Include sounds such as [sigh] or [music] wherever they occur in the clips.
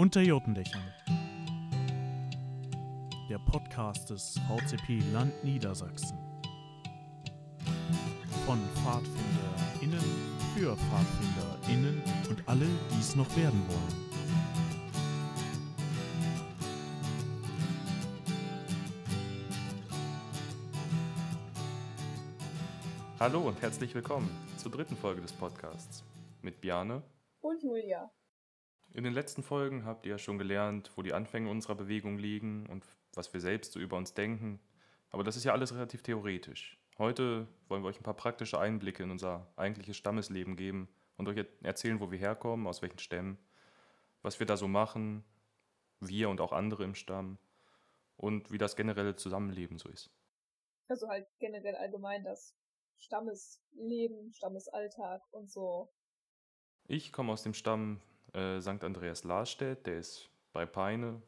Unter Jotendächern. Der Podcast des VCP Land Niedersachsen. Von PfadfinderInnen für PfadfinderInnen und alle, die es noch werden wollen. Hallo und herzlich willkommen zur dritten Folge des Podcasts mit Bjane. Und Julia. In den letzten Folgen habt ihr schon gelernt, wo die Anfänge unserer Bewegung liegen und was wir selbst so über uns denken. Aber das ist ja alles relativ theoretisch. Heute wollen wir euch ein paar praktische Einblicke in unser eigentliches Stammesleben geben und euch erzählen, wo wir herkommen, aus welchen Stämmen, was wir da so machen, wir und auch andere im Stamm und wie das generelle Zusammenleben so ist. Also halt generell allgemein das Stammesleben, Stammesalltag und so. Ich komme aus dem Stamm äh, St. Andreas Larstedt, der ist bei Peine.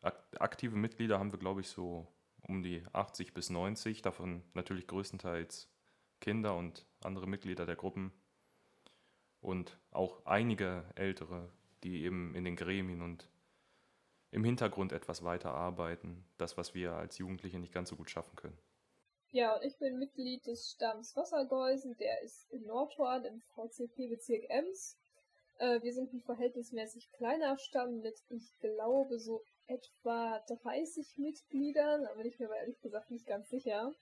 Ak aktive Mitglieder haben wir, glaube ich, so um die 80 bis 90, davon natürlich größtenteils Kinder und andere Mitglieder der Gruppen und auch einige ältere, die eben in den Gremien und im Hintergrund etwas weiter arbeiten, das, was wir als Jugendliche nicht ganz so gut schaffen können. Ja, und ich bin Mitglied des Stamms Wassergeusen, der ist in Nordhorn im VCP-Bezirk Ems. Äh, wir sind ein verhältnismäßig kleiner Stamm mit, ich glaube, so etwa 30 Mitgliedern, aber ich bin mir ehrlich gesagt nicht ganz sicher.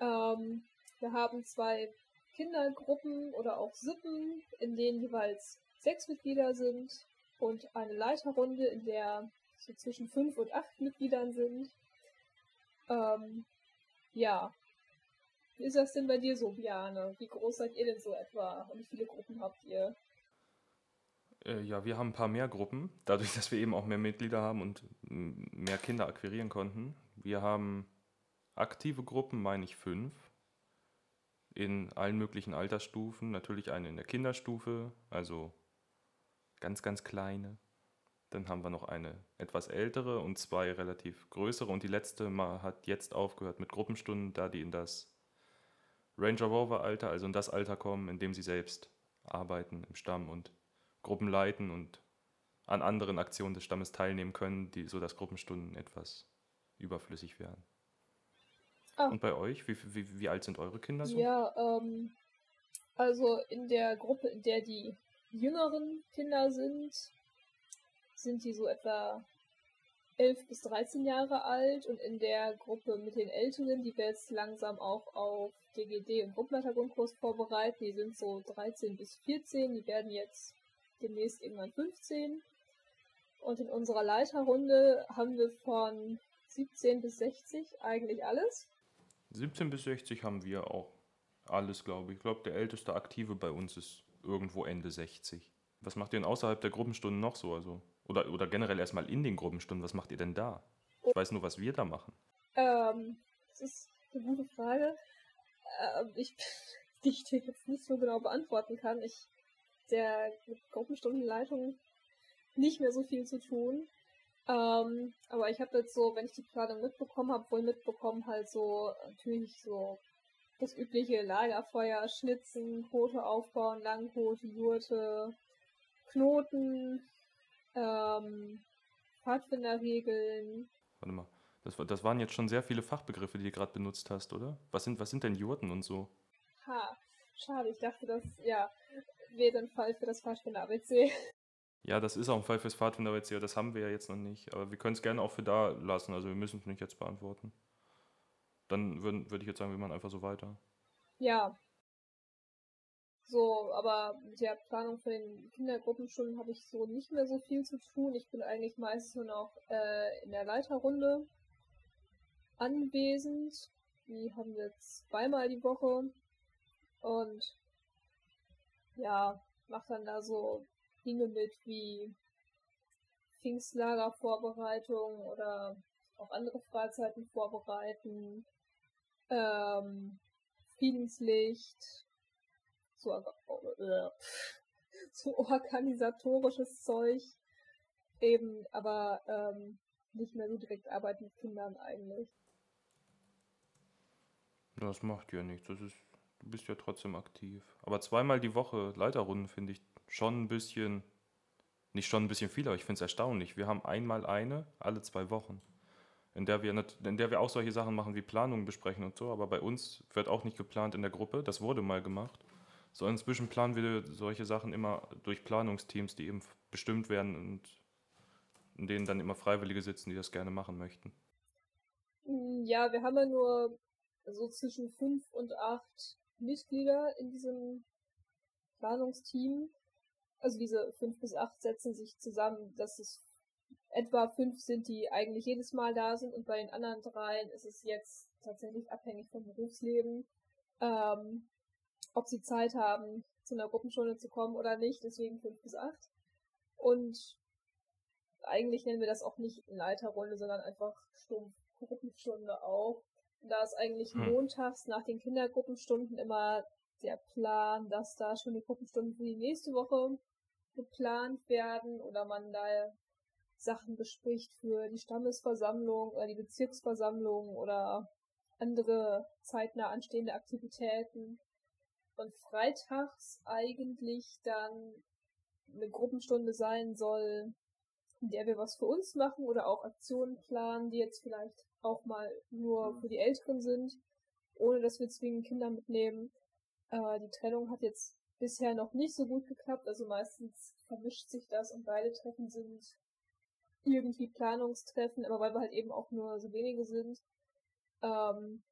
Ähm, wir haben zwei Kindergruppen oder auch Sippen, in denen jeweils sechs Mitglieder sind und eine Leiterrunde, in der so zwischen fünf und acht Mitgliedern sind. Ähm, ja. Wie ist das denn bei dir so, Biane? Wie groß seid ihr denn so etwa? Und wie viele Gruppen habt ihr? Äh, ja, wir haben ein paar mehr Gruppen, dadurch, [laughs] dass wir eben auch mehr Mitglieder haben und mehr Kinder akquirieren konnten. Wir haben aktive Gruppen, meine ich fünf, in allen möglichen Altersstufen. Natürlich eine in der Kinderstufe, also ganz, ganz kleine. Dann haben wir noch eine etwas ältere und zwei relativ größere. Und die letzte mal hat jetzt aufgehört mit Gruppenstunden, da die in das Ranger Rover Alter, also in das Alter kommen, in dem sie selbst arbeiten im Stamm und Gruppen leiten und an anderen Aktionen des Stammes teilnehmen können, die so dass Gruppenstunden etwas überflüssig werden. Ah. Und bei euch, wie, wie, wie alt sind eure Kinder so? Ja, ähm, also in der Gruppe, in der die jüngeren Kinder sind, sind die so etwa 11 bis 13 Jahre alt und in der Gruppe mit den Älteren, die wir jetzt langsam auch auf DGD und Gruppenleitergrundkurs vorbereiten, die sind so 13 bis 14, die werden jetzt demnächst irgendwann 15. Und in unserer Leiterrunde haben wir von 17 bis 60 eigentlich alles. 17 bis 60 haben wir auch alles, glaube ich. Ich glaube, der älteste Aktive bei uns ist irgendwo Ende 60. Was macht ihr denn außerhalb der Gruppenstunden noch so? Also, oder, oder generell erstmal in den Gruppenstunden, was macht ihr denn da? Ich weiß nur, was wir da machen. Ähm, das ist eine gute Frage. Ähm, ich, [laughs] die ich dir jetzt nicht so genau beantworten kann. Ich der Gruppenstundenleitung nicht mehr so viel zu tun. Ähm, aber ich habe jetzt so, wenn ich die Planung mitbekommen habe, wohl mitbekommen, halt so natürlich so das übliche Lagerfeuer, Schnitzen, Quote aufbauen, Langquote, Jurte, Knoten, ähm, Pfadfinderregeln. Warte mal, das, das waren jetzt schon sehr viele Fachbegriffe, die du gerade benutzt hast, oder? Was sind, was sind denn Jurten und so? Ha, schade, ich dachte, das, ja, wäre ein Fall für das Pfadfinder-ABC. [laughs] Ja, das ist auch ein Fall fürs Pfadfinder-ABC, das haben wir ja jetzt noch nicht. Aber wir können es gerne auch für da lassen, also wir müssen es nicht jetzt beantworten. Dann würde würd ich jetzt sagen, wir machen einfach so weiter. Ja, so, aber mit der Planung für den Kindergruppenstunden habe ich so nicht mehr so viel zu tun. Ich bin eigentlich meistens nur noch äh, in der Leiterrunde anwesend. Die haben wir zweimal die Woche. Und ja, mache dann da so Dinge mit wie Pfingstlagervorbereitung oder auch andere Freizeiten vorbereiten, ähm, Friedenslicht, so, äh, [laughs] so organisatorisches Zeug, eben, aber ähm, nicht mehr so direkt arbeiten mit Kindern eigentlich. Das macht ja nichts, das ist Du bist ja trotzdem aktiv. Aber zweimal die Woche Leiterrunden finde ich schon ein bisschen nicht schon ein bisschen viel, aber ich finde es erstaunlich. Wir haben einmal eine alle zwei Wochen, in der, wir in der wir auch solche Sachen machen wie Planungen besprechen und so, aber bei uns wird auch nicht geplant in der Gruppe. Das wurde mal gemacht. So inzwischen planen wir solche Sachen immer durch Planungsteams, die eben bestimmt werden und in denen dann immer Freiwillige sitzen, die das gerne machen möchten. Mm, ja, wir haben ja nur so zwischen fünf und acht Mitglieder in diesem Planungsteam. Also diese fünf bis acht setzen sich zusammen, dass es etwa fünf sind, die eigentlich jedes Mal da sind und bei den anderen dreien ist es jetzt tatsächlich abhängig vom Berufsleben, ähm, ob sie Zeit haben, zu einer Gruppenstunde zu kommen oder nicht, deswegen fünf bis acht. Und eigentlich nennen wir das auch nicht Leiterrunde, sondern einfach stumpf Gruppenstunde auch. Da ist eigentlich hm. montags nach den Kindergruppenstunden immer der Plan, dass da schon die Gruppenstunden für die nächste Woche geplant werden oder man da Sachen bespricht für die Stammesversammlung oder die Bezirksversammlung oder andere zeitnah anstehende Aktivitäten. Und freitags eigentlich dann eine Gruppenstunde sein soll, in der wir was für uns machen oder auch Aktionen planen, die jetzt vielleicht auch mal nur für die Älteren sind, ohne dass wir zwingend Kinder mitnehmen. Äh, die Trennung hat jetzt bisher noch nicht so gut geklappt, also meistens vermischt sich das und beide Treffen sind irgendwie Planungstreffen, aber weil wir halt eben auch nur so wenige sind, ähm,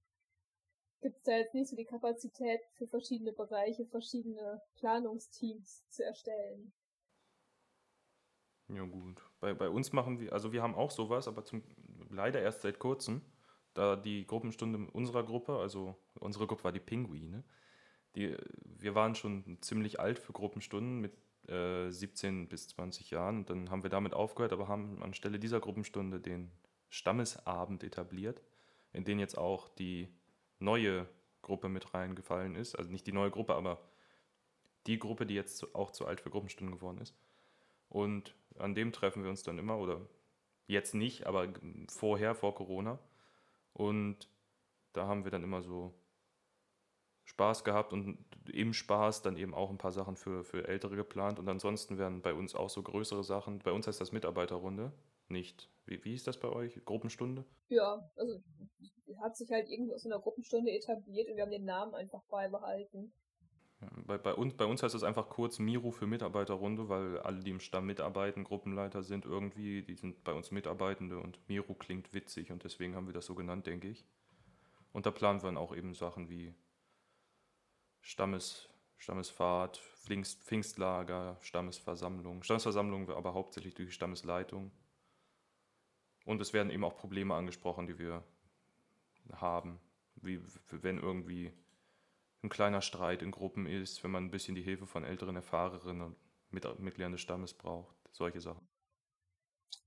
gibt es da jetzt nicht so die Kapazität für verschiedene Bereiche, verschiedene Planungsteams zu erstellen. Ja gut. Bei, bei uns machen wir, also wir haben auch sowas, aber zum, leider erst seit kurzem, da die Gruppenstunde unserer Gruppe, also unsere Gruppe war die Pinguine, die, wir waren schon ziemlich alt für Gruppenstunden mit äh, 17 bis 20 Jahren und dann haben wir damit aufgehört, aber haben anstelle dieser Gruppenstunde den Stammesabend etabliert, in den jetzt auch die neue Gruppe mit reingefallen ist. Also nicht die neue Gruppe, aber die Gruppe, die jetzt auch zu alt für Gruppenstunden geworden ist. Und an dem treffen wir uns dann immer, oder jetzt nicht, aber vorher, vor Corona. Und da haben wir dann immer so Spaß gehabt und im Spaß dann eben auch ein paar Sachen für, für Ältere geplant. Und ansonsten werden bei uns auch so größere Sachen. Bei uns heißt das Mitarbeiterrunde, nicht. Wie, wie ist das bei euch? Gruppenstunde? Ja, also hat sich halt irgendwie aus einer Gruppenstunde etabliert und wir haben den Namen einfach beibehalten. Bei, bei, uns, bei uns heißt es einfach kurz Miro für Mitarbeiterrunde, weil alle, die im Stamm mitarbeiten, Gruppenleiter sind irgendwie, die sind bei uns Mitarbeitende und Miro klingt witzig und deswegen haben wir das so genannt, denke ich. Und da planen wir dann auch eben Sachen wie Stammes, Stammesfahrt, Pfingst, Pfingstlager, Stammesversammlung. Stammesversammlung aber hauptsächlich durch die Stammesleitung. Und es werden eben auch Probleme angesprochen, die wir haben. Wie wenn irgendwie ein kleiner Streit in Gruppen ist, wenn man ein bisschen die Hilfe von älteren, erfahrenen und Mitgliedern des Stammes braucht. Solche Sachen.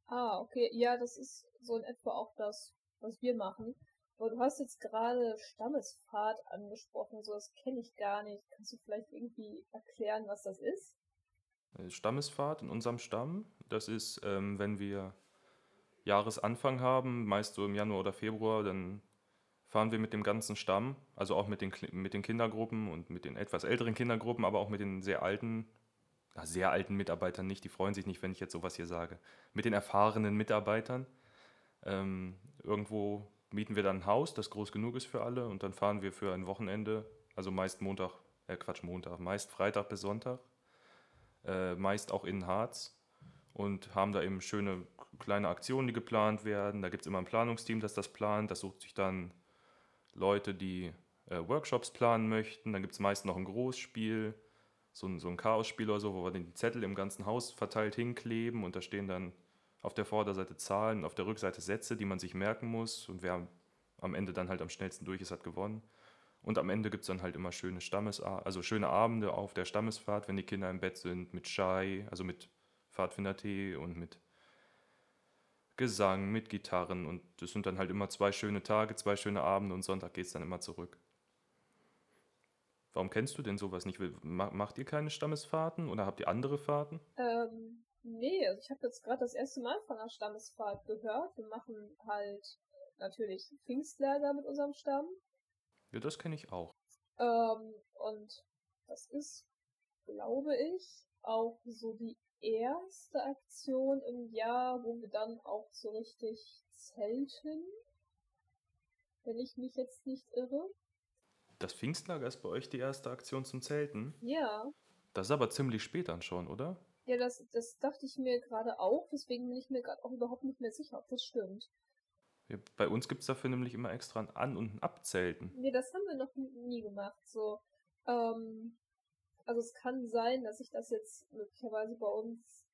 Ah, okay. Ja, das ist so in etwa auch das, was wir machen. Aber du hast jetzt gerade Stammesfahrt angesprochen, so das kenne ich gar nicht. Kannst du vielleicht irgendwie erklären, was das ist? Äh, Stammesfahrt in unserem Stamm, das ist, ähm, wenn wir Jahresanfang haben, meist so im Januar oder Februar, dann fahren wir mit dem ganzen Stamm, also auch mit den, mit den Kindergruppen und mit den etwas älteren Kindergruppen, aber auch mit den sehr alten, na, sehr alten Mitarbeitern nicht, die freuen sich nicht, wenn ich jetzt sowas hier sage, mit den erfahrenen Mitarbeitern. Ähm, irgendwo mieten wir dann ein Haus, das groß genug ist für alle und dann fahren wir für ein Wochenende, also meist Montag, äh Quatsch, Montag, meist Freitag bis Sonntag, äh, meist auch in Harz und haben da eben schöne kleine Aktionen, die geplant werden. Da gibt es immer ein Planungsteam, das das plant, das sucht sich dann Leute, die äh, Workshops planen möchten. Dann gibt es meist noch ein Großspiel, so ein, so ein Chaosspiel oder so, wo wir den Zettel im ganzen Haus verteilt hinkleben und da stehen dann auf der Vorderseite Zahlen, auf der Rückseite Sätze, die man sich merken muss und wer am Ende dann halt am schnellsten durch ist, hat gewonnen. Und am Ende gibt es dann halt immer schöne Stammes also schöne Abende auf der Stammesfahrt, wenn die Kinder im Bett sind, mit Chai, also mit Pfadfindertee und mit Gesang, mit Gitarren und das sind dann halt immer zwei schöne Tage, zwei schöne Abende und Sonntag geht es dann immer zurück. Warum kennst du denn sowas nicht? Macht ihr keine Stammesfahrten oder habt ihr andere Fahrten? Ähm, nee, also ich habe jetzt gerade das erste Mal von einer Stammesfahrt gehört. Wir machen halt natürlich Pfingstlager mit unserem Stamm. Ja, das kenne ich auch. Ähm, und das ist, glaube ich, auch so die erste Aktion im Jahr, wo wir dann auch so richtig zelten. Wenn ich mich jetzt nicht irre. Das Pfingstlager ist bei euch die erste Aktion zum Zelten? Ja. Das ist aber ziemlich spät dann schon, oder? Ja, das, das dachte ich mir gerade auch, deswegen bin ich mir gerade auch überhaupt nicht mehr sicher, ob das stimmt. Ja, bei uns gibt es dafür nämlich immer extra ein An- und ein Abzelten. Nee, das haben wir noch nie gemacht. So, ähm, also es kann sein, dass sich das jetzt möglicherweise bei uns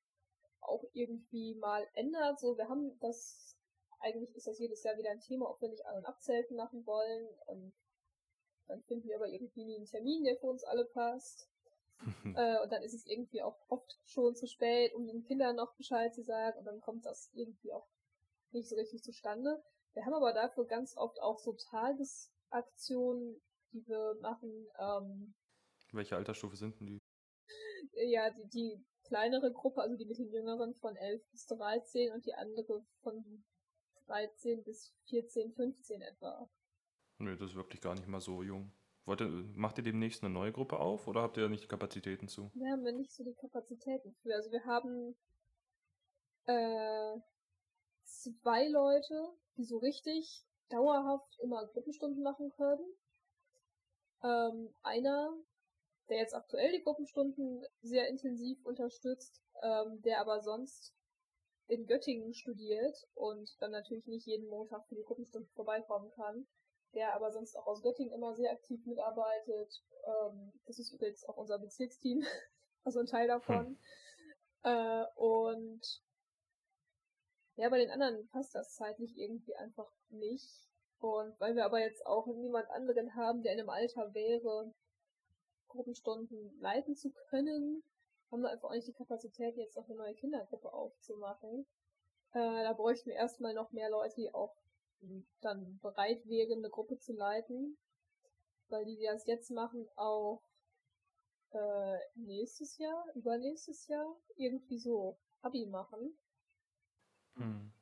auch irgendwie mal ändert. So, wir haben das, eigentlich ist das jedes Jahr wieder ein Thema, ob wir nicht An- und Abzelten machen wollen. Und dann finden wir aber irgendwie nie einen Termin, der für uns alle passt. [laughs] äh, und dann ist es irgendwie auch oft schon zu spät, um den Kindern noch Bescheid zu sagen. Und dann kommt das irgendwie auch nicht so richtig zustande. Wir haben aber dafür ganz oft auch so Tagesaktionen, die wir machen. Ähm, Welche Altersstufe sind denn die? ja, die, die kleinere Gruppe, also die mit den Jüngeren von 11 bis 13 und die andere von 13 bis 14, 15 etwa. Nee, das ist wirklich gar nicht mal so jung. Wollt ihr, macht ihr demnächst eine neue Gruppe auf oder habt ihr nicht die Kapazitäten zu? Da haben wir nicht so die Kapazitäten für. Also wir haben äh, zwei Leute, die so richtig dauerhaft immer Gruppenstunden machen können. Ähm, einer, der jetzt aktuell die Gruppenstunden sehr intensiv unterstützt, ähm, der aber sonst in Göttingen studiert und dann natürlich nicht jeden Montag für die Gruppenstunden vorbeikommen kann, der aber sonst auch aus Göttingen immer sehr aktiv mitarbeitet. Ähm, das ist übrigens auch unser Bezirksteam, [laughs] also ein Teil davon. Hm. Äh, und ja, bei den anderen passt das zeitlich irgendwie einfach nicht. Und weil wir aber jetzt auch niemand anderen haben, der in einem Alter wäre, Gruppenstunden leiten zu können, haben wir einfach auch nicht die Kapazität, jetzt noch eine neue Kindergruppe aufzumachen. Äh, da bräuchten wir erstmal noch mehr Leute, die auch dann bereit wären, eine Gruppe zu leiten. Weil die, die das jetzt machen, auch äh, nächstes Jahr, übernächstes Jahr irgendwie so Abi machen. Hm.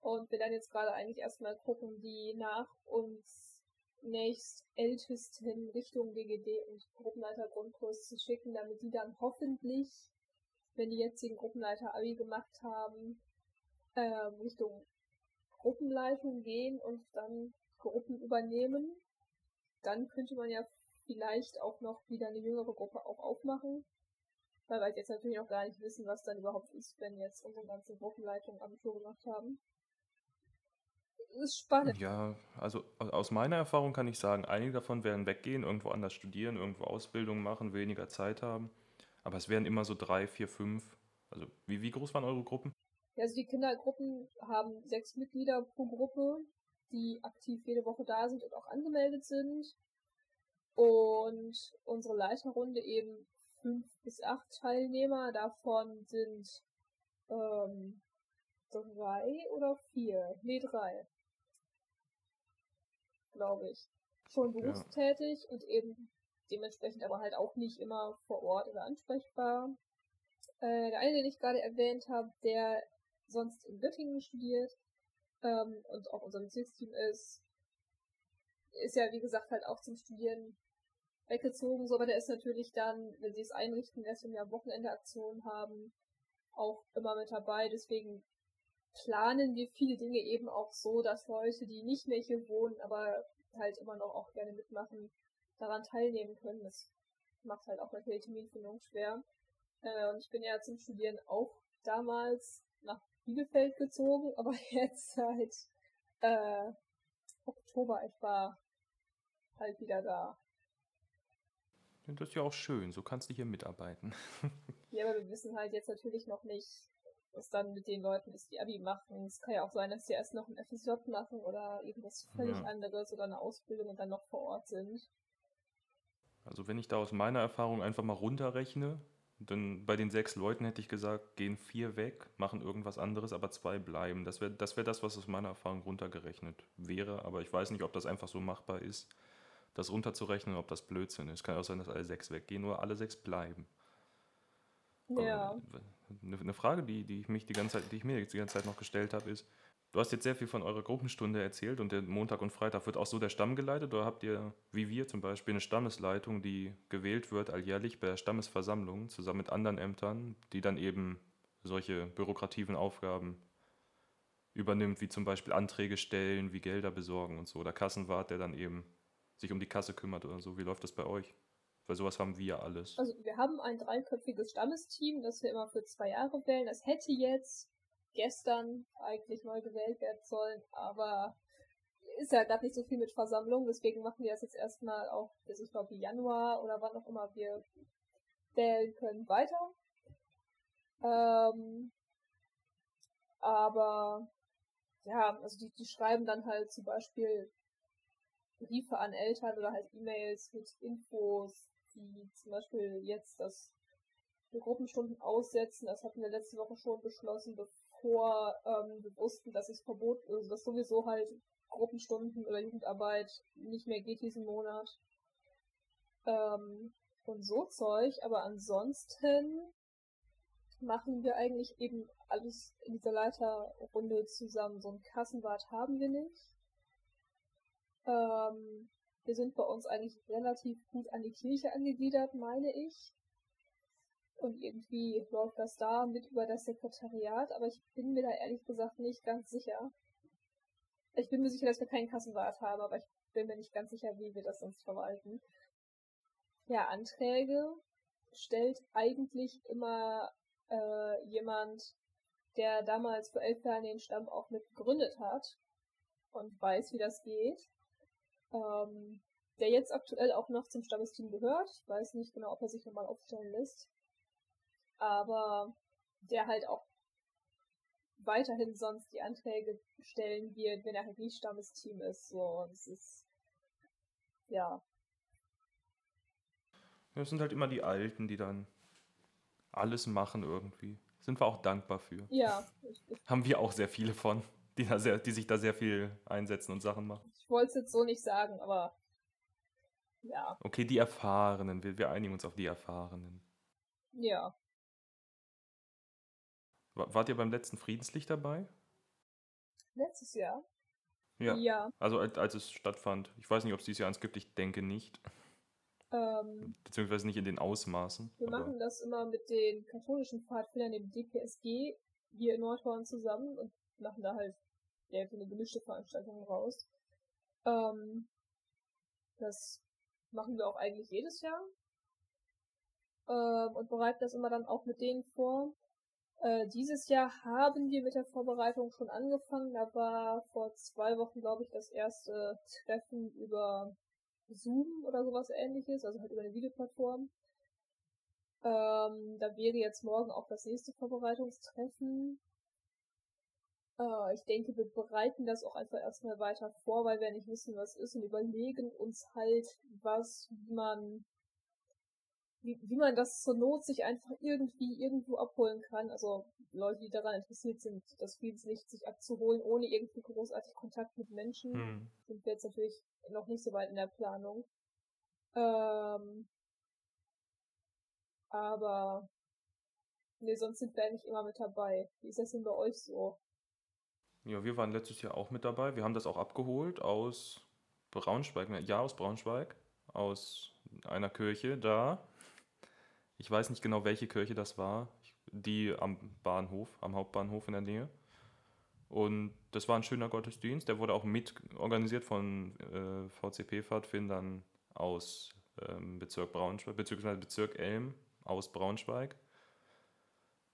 Und wir dann jetzt gerade eigentlich erstmal gucken, die nach uns nächst ältesten Richtung GGD und Gruppenleiter Grundkurs zu schicken, damit die dann hoffentlich, wenn die jetzigen Gruppenleiter Abi gemacht haben, ähm, Richtung Gruppenleitung gehen und dann Gruppen übernehmen. Dann könnte man ja vielleicht auch noch wieder eine jüngere Gruppe auch aufmachen. Weil wir jetzt natürlich noch gar nicht wissen, was dann überhaupt ist, wenn jetzt unsere ganzen Gruppenleitungen Abitur gemacht haben. Das ist spannend. Ja, also aus meiner Erfahrung kann ich sagen, einige davon werden weggehen, irgendwo anders studieren, irgendwo Ausbildung machen, weniger Zeit haben. Aber es werden immer so drei, vier, fünf. Also wie, wie groß waren eure Gruppen? Ja, also die Kindergruppen haben sechs Mitglieder pro Gruppe, die aktiv jede Woche da sind und auch angemeldet sind. Und unsere Leiterrunde eben fünf bis acht Teilnehmer. Davon sind ähm, drei oder vier. Nee, drei. Glaube ich. Schon berufstätig ja. und eben dementsprechend aber halt auch nicht immer vor Ort oder ansprechbar. Äh, der eine, den ich gerade erwähnt habe, der sonst in Göttingen studiert ähm, und auch unser Bezirksteam ist, ist ja wie gesagt halt auch zum Studieren weggezogen, so, aber der ist natürlich dann, wenn sie es einrichten, erst im Jahr Wochenendeaktionen haben, auch immer mit dabei. Deswegen planen wir viele Dinge eben auch so, dass Leute, die nicht mehr hier wohnen, aber halt immer noch auch gerne mitmachen, daran teilnehmen können. Das macht halt auch natürlich Terminfindung schwer. Äh, und ich bin ja zum Studieren auch damals nach Bielefeld gezogen, [laughs] aber jetzt seit äh, Oktober etwa halt wieder da. Das ist ja auch schön, so kannst du hier mitarbeiten. [laughs] ja, aber wir wissen halt jetzt natürlich noch nicht, was dann mit den Leuten ist, die Abi machen. Es kann ja auch sein, dass sie erst noch ein FSJ machen oder irgendwas völlig ja. anderes oder eine Ausbildung und dann noch vor Ort sind. Also wenn ich da aus meiner Erfahrung einfach mal runterrechne, dann bei den sechs Leuten hätte ich gesagt, gehen vier weg, machen irgendwas anderes, aber zwei bleiben. Das wäre das, wär das, was aus meiner Erfahrung runtergerechnet wäre, aber ich weiß nicht, ob das einfach so machbar ist das runterzurechnen, ob das Blödsinn ist. Kann auch sein, dass alle sechs weggehen oder alle sechs bleiben. Ja. Eine Frage, die, die ich mich die ganze Zeit, die ich mir die ganze Zeit noch gestellt habe, ist, du hast jetzt sehr viel von eurer Gruppenstunde erzählt und der Montag und Freitag wird auch so der Stamm geleitet oder habt ihr, wie wir zum Beispiel, eine Stammesleitung, die gewählt wird alljährlich bei der Stammesversammlung zusammen mit anderen Ämtern, die dann eben solche bürokrativen Aufgaben übernimmt, wie zum Beispiel Anträge stellen, wie Gelder besorgen und so. Oder Kassenwart, der dann eben sich um die Kasse kümmert oder so. Wie läuft das bei euch? Weil sowas haben wir alles. Also wir haben ein dreiköpfiges Stammesteam, das wir immer für zwei Jahre wählen. Das hätte jetzt gestern eigentlich neu gewählt werden sollen, aber ist ja gerade nicht so viel mit Versammlung, deswegen machen wir das jetzt erstmal auch bis ich glaube Januar oder wann auch immer wir wählen können weiter. Ähm, aber ja, also die, die schreiben dann halt zum Beispiel Briefe an Eltern oder halt E-Mails mit Infos, wie zum Beispiel jetzt das wir Gruppenstunden aussetzen. Das hatten wir letzte Woche schon beschlossen, bevor ähm, wir wussten, dass es verbot, also dass sowieso halt Gruppenstunden oder Jugendarbeit nicht mehr geht diesen Monat. Ähm, und so Zeug, aber ansonsten machen wir eigentlich eben alles in dieser Leiterrunde zusammen. So ein Kassenwart haben wir nicht. Ähm, wir sind bei uns eigentlich relativ gut an die Kirche angegliedert, meine ich. Und irgendwie läuft das da mit über das Sekretariat, aber ich bin mir da ehrlich gesagt nicht ganz sicher. Ich bin mir sicher, dass wir keinen Kassenwart haben, aber ich bin mir nicht ganz sicher, wie wir das sonst verwalten. Ja, Anträge stellt eigentlich immer äh, jemand, der damals vor elf Jahren den Stamm auch mit gegründet hat und weiß, wie das geht. Ähm, der jetzt aktuell auch noch zum Stammesteam gehört. Ich weiß nicht genau, ob er sich nochmal aufstellen lässt. Aber der halt auch weiterhin sonst die Anträge stellen wird, wenn er halt nicht Stammesteam ist. So, es ist ja. Das sind halt immer die Alten, die dann alles machen irgendwie. Sind wir auch dankbar für. Ja. Haben wir auch sehr viele von, die, da sehr, die sich da sehr viel einsetzen und Sachen machen. Ich wollte es jetzt so nicht sagen, aber ja. Okay, die Erfahrenen. Wir, wir einigen uns auf die Erfahrenen. Ja. Wart ihr beim letzten Friedenslicht dabei? Letztes Jahr? Ja. Ja. Also als, als es stattfand. Ich weiß nicht, ob es dieses Jahr eins gibt, ich denke nicht. Ähm, Beziehungsweise nicht in den Ausmaßen. wir machen das immer mit den katholischen Pfadfindern, dem DPSG, hier in Nordhorn zusammen und machen da halt ja, eine gemischte Veranstaltung raus. Ähm, das machen wir auch eigentlich jedes Jahr. Ähm, und bereiten das immer dann auch mit denen vor. Äh, dieses Jahr haben wir mit der Vorbereitung schon angefangen. Da war vor zwei Wochen, glaube ich, das erste Treffen über Zoom oder sowas ähnliches, also halt über eine Videoplattform. Ähm, da wäre jetzt morgen auch das nächste Vorbereitungstreffen. Äh, ich denke, wir bereiten das auch einfach erstmal weiter vor, weil wir nicht wissen, was ist und überlegen uns halt, was man wie, wie man das zur Not sich einfach irgendwie irgendwo abholen kann. Also Leute, die daran interessiert sind, das Friedenslicht sich abzuholen, ohne irgendwie großartig Kontakt mit Menschen, Hm. sind wir jetzt natürlich noch nicht so weit in der Planung. Ähm, aber nee, sonst sind wir eigentlich immer mit dabei. Wie ist das denn bei euch so? Ja, wir waren letztes Jahr auch mit dabei. Wir haben das auch abgeholt aus Braunschweig. ne, Ja, aus Braunschweig. Aus einer Kirche da. Ich weiß nicht genau, welche Kirche das war. Die am Bahnhof, am Hauptbahnhof in der Nähe. Und das war ein schöner Gottesdienst. Der wurde auch mit organisiert von äh, VCP-Pfadfindern aus ähm, Bezirk Braunschweig, beziehungsweise Bezirk Elm aus Braunschweig.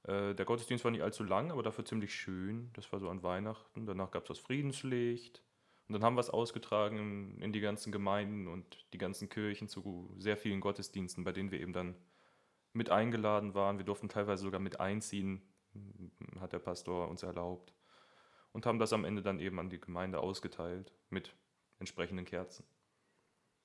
Äh, der Gottesdienst war nicht allzu lang, aber dafür ziemlich schön. Das war so an Weihnachten. Danach gab es das Friedenslicht. Und dann haben wir es ausgetragen in, in die ganzen Gemeinden und die ganzen Kirchen zu sehr vielen Gottesdiensten, bei denen wir eben dann mit eingeladen waren. Wir durften teilweise sogar mit einziehen, hat der Pastor uns erlaubt. Und haben das am Ende dann eben an die Gemeinde ausgeteilt mit entsprechenden Kerzen.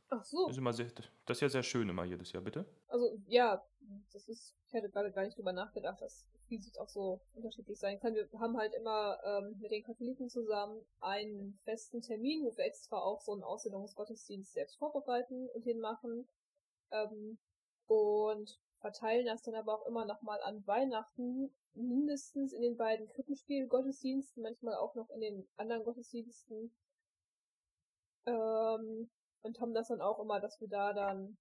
Ach so. Das ist, immer sehr, das ist ja sehr schön immer jedes Jahr, bitte. Also, ja, das ist, ich hätte gerade gar nicht drüber nachgedacht, dass Friedenslicht auch so unterschiedlich sein kann. Wir haben halt immer ähm, mit den Katholiken zusammen einen festen Termin, wo wir extra auch so einen Aussendungsgottesdienst selbst vorbereiten und den machen. Ähm, und verteilen das dann aber auch immer nochmal an Weihnachten, mindestens in den beiden Krippenspiel-Gottesdiensten, manchmal auch noch in den anderen Gottesdiensten. Ähm, und haben das dann auch immer, dass wir da dann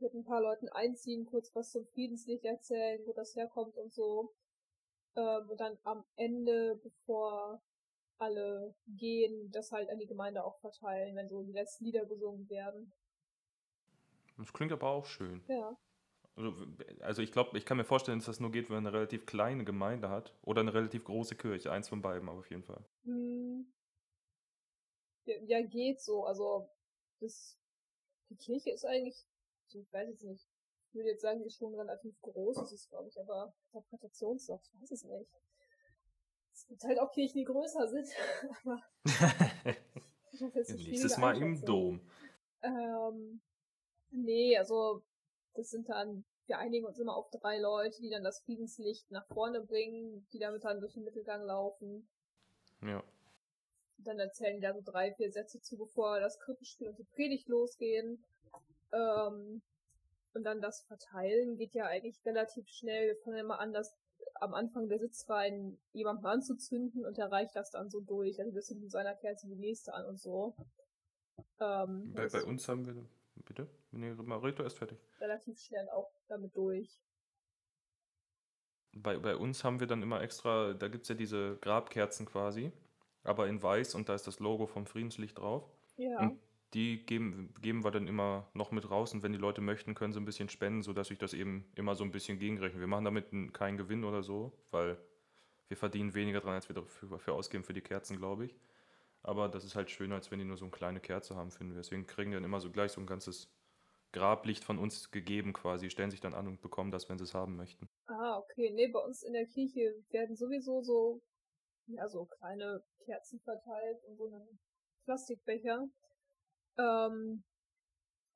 mit ein paar Leuten einziehen, kurz was zum Friedenslicht erzählen, wo das herkommt und so. Ähm, und dann am Ende, bevor alle gehen, das halt an die Gemeinde auch verteilen, wenn so die letzten Lieder gesungen werden. Das klingt aber auch schön. Ja. Also, also ich glaube, ich kann mir vorstellen, dass das nur geht, wenn man eine relativ kleine Gemeinde hat oder eine relativ große Kirche. Eins von beiden, aber auf jeden Fall. Hm. Ja, ja, geht so. Also das, die Kirche ist eigentlich, ich weiß jetzt nicht, ich würde jetzt sagen, die ist schon relativ groß. Das ist, glaube ich, aber Interpretationssache. Ich weiß es nicht. Es gibt halt auch Kirchen, die größer sind. [laughs] aber ich hab jetzt Nächstes Mal im. Dom. Ähm, nee, also das sind dann, wir einigen uns immer auf drei Leute, die dann das Friedenslicht nach vorne bringen, die damit dann durch den Mittelgang laufen. Ja. Dann erzählen die da so drei, vier Sätze zu, bevor das Krippenspiel und die Predigt losgehen. Ähm, und dann das Verteilen geht ja eigentlich relativ schnell. Wir fangen immer an, das am Anfang der Sitzreihen jemandem anzuzünden und er reicht das dann so durch. Also wir sind mit seiner Kerze die nächste an und so. Ähm, Bei, bei uns haben wir. Bitte? Nee, Marito ist fertig. relativ schnell auch damit durch. Bei, bei uns haben wir dann immer extra, da gibt es ja diese Grabkerzen quasi, aber in weiß und da ist das Logo vom Friedenslicht drauf. Ja. Und die geben, geben wir dann immer noch mit raus und wenn die Leute möchten, können sie ein bisschen spenden, sodass sich das eben immer so ein bisschen gegenrechnet. Wir machen damit keinen Gewinn oder so, weil wir verdienen weniger dran, als wir dafür, dafür ausgeben für die Kerzen, glaube ich. Aber das ist halt schöner, als wenn die nur so eine kleine Kerze haben, finden wir. Deswegen kriegen die dann immer so gleich so ein ganzes Grablicht von uns gegeben quasi, stellen sich dann an und bekommen das, wenn sie es haben möchten. Ah, okay. Nee, bei uns in der Kirche werden sowieso so, ja, so kleine Kerzen verteilt und so einen Plastikbecher. Ähm,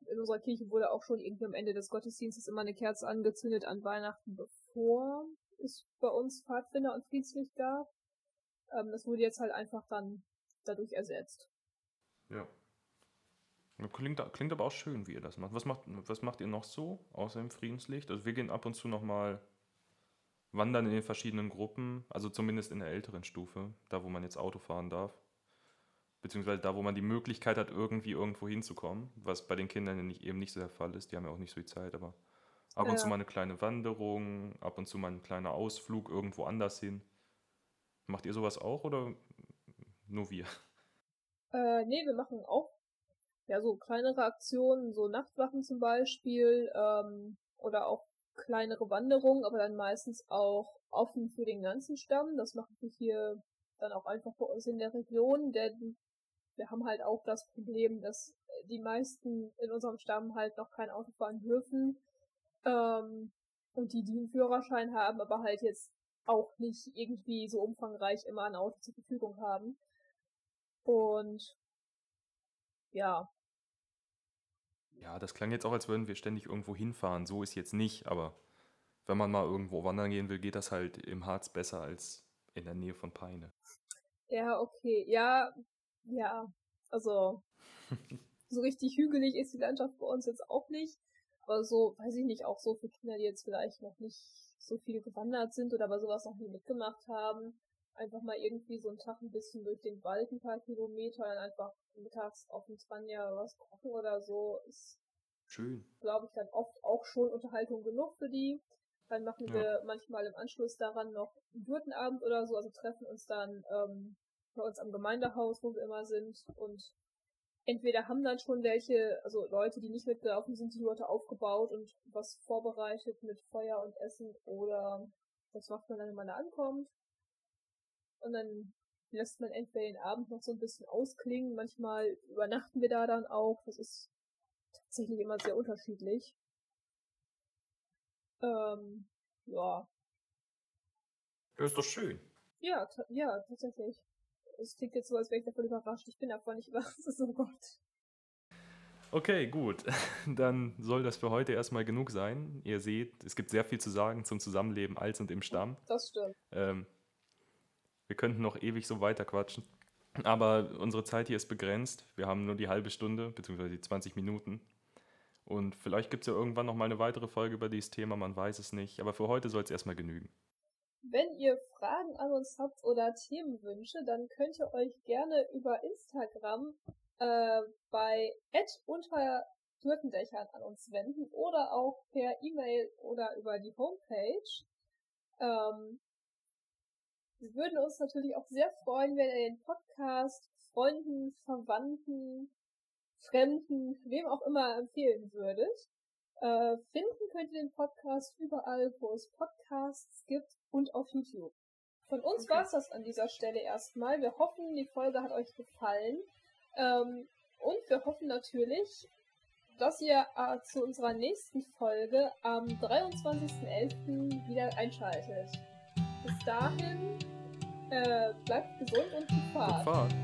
in unserer Kirche wurde auch schon irgendwie am Ende des Gottesdienstes immer eine Kerze angezündet an Weihnachten, bevor es bei uns Pfadfinder und Friedenslicht gab. Ähm, das wurde jetzt halt einfach dann dadurch ersetzt. Ja. Klingt, klingt aber auch schön, wie ihr das macht. Was macht, was macht ihr noch so, außer im Friedenslicht? Also wir gehen ab und zu nochmal wandern in den verschiedenen Gruppen, also zumindest in der älteren Stufe, da wo man jetzt Auto fahren darf. Beziehungsweise da, wo man die Möglichkeit hat, irgendwie irgendwo hinzukommen, was bei den Kindern nicht, eben nicht so der Fall ist. Die haben ja auch nicht so viel Zeit, aber ab und Ja. zu mal eine kleine Wanderung, ab und zu mal ein kleiner Ausflug irgendwo anders hin. Macht ihr sowas auch oder nur wir? Äh, nee, wir machen auch ja so kleinere Aktionen, so Nachtwachen zum Beispiel, ähm, oder auch kleinere Wanderungen, aber dann meistens auch offen für den ganzen Stamm. Das machen wir hier dann auch einfach bei uns in der Region, denn wir haben halt auch das Problem, dass die meisten in unserem Stamm halt noch kein Auto fahren dürfen, ähm, und die, die einen Führerschein haben, aber halt jetzt auch nicht irgendwie so umfangreich immer ein Auto zur Verfügung haben. Und ja, Ja, das klang jetzt auch, als würden wir ständig irgendwo hinfahren. So ist jetzt nicht, aber wenn man mal irgendwo wandern gehen will, geht das halt im Harz besser als in der Nähe von Peine. ja, okay, ja, ja, also [laughs] so richtig hügelig ist die Landschaft bei uns jetzt auch nicht, aber so, weiß ich nicht, auch so für Kinder, die jetzt vielleicht noch nicht so viel gewandert sind oder bei sowas noch nie mitgemacht haben, einfach mal irgendwie so einen Tag ein bisschen durch den Wald ein paar Kilometer, dann einfach mittags auf dem Spanja was kochen oder so, ist Schön. glaube ich, dann oft auch schon Unterhaltung genug für die. Dann machen Ja. wir manchmal im Anschluss daran noch einen Gurtenabend oder so, also treffen uns dann ähm, bei uns am Gemeindehaus, wo wir immer sind und entweder haben dann schon welche, also Leute, die nicht mitgelaufen sind, die Leute aufgebaut und was vorbereitet mit Feuer und Essen oder das macht man dann, wenn man da ankommt. Und dann lässt man entweder den Abend noch so ein bisschen ausklingen, manchmal übernachten wir da dann auch, das ist tatsächlich immer sehr unterschiedlich. Ähm, ja. Das ist doch schön. Ja, ja, tatsächlich. Es klingt jetzt so, als wäre ich davon überrascht. Ich bin davon nicht [laughs] überrascht. Oh Gott. Okay, gut. [laughs] Dann soll das für heute erstmal genug sein. Ihr seht, es gibt sehr viel zu sagen zum Zusammenleben als und im Stamm. Das stimmt. Ähm, wir könnten noch ewig so weiter quatschen. Aber unsere Zeit hier ist begrenzt. Wir haben nur die halbe Stunde, beziehungsweise die 20 Minuten. Und vielleicht gibt es ja irgendwann noch mal eine weitere Folge über dieses Thema, man weiß es nicht. Aber für heute soll es erstmal genügen. Wenn ihr Fragen an uns habt oder Themenwünsche, dann könnt ihr euch gerne über Instagram äh, bei unter Gürtendächern an uns wenden oder auch per E-Mail oder über die Homepage. Ähm, Wir würden uns natürlich auch sehr freuen, wenn ihr den Podcast Freunden, Verwandten, Fremden, wem auch immer empfehlen würdet. Äh, finden könnt ihr den Podcast überall, wo es Podcasts gibt und auf YouTube. Von uns Okay. war's das an dieser Stelle erstmal. Wir hoffen, die Folge hat euch gefallen. Ähm, und wir hoffen natürlich, dass ihr äh, zu unserer nächsten Folge am 23.11. wieder einschaltet. Bis dahin, äh, bleibt gesund und gut. Fahrt.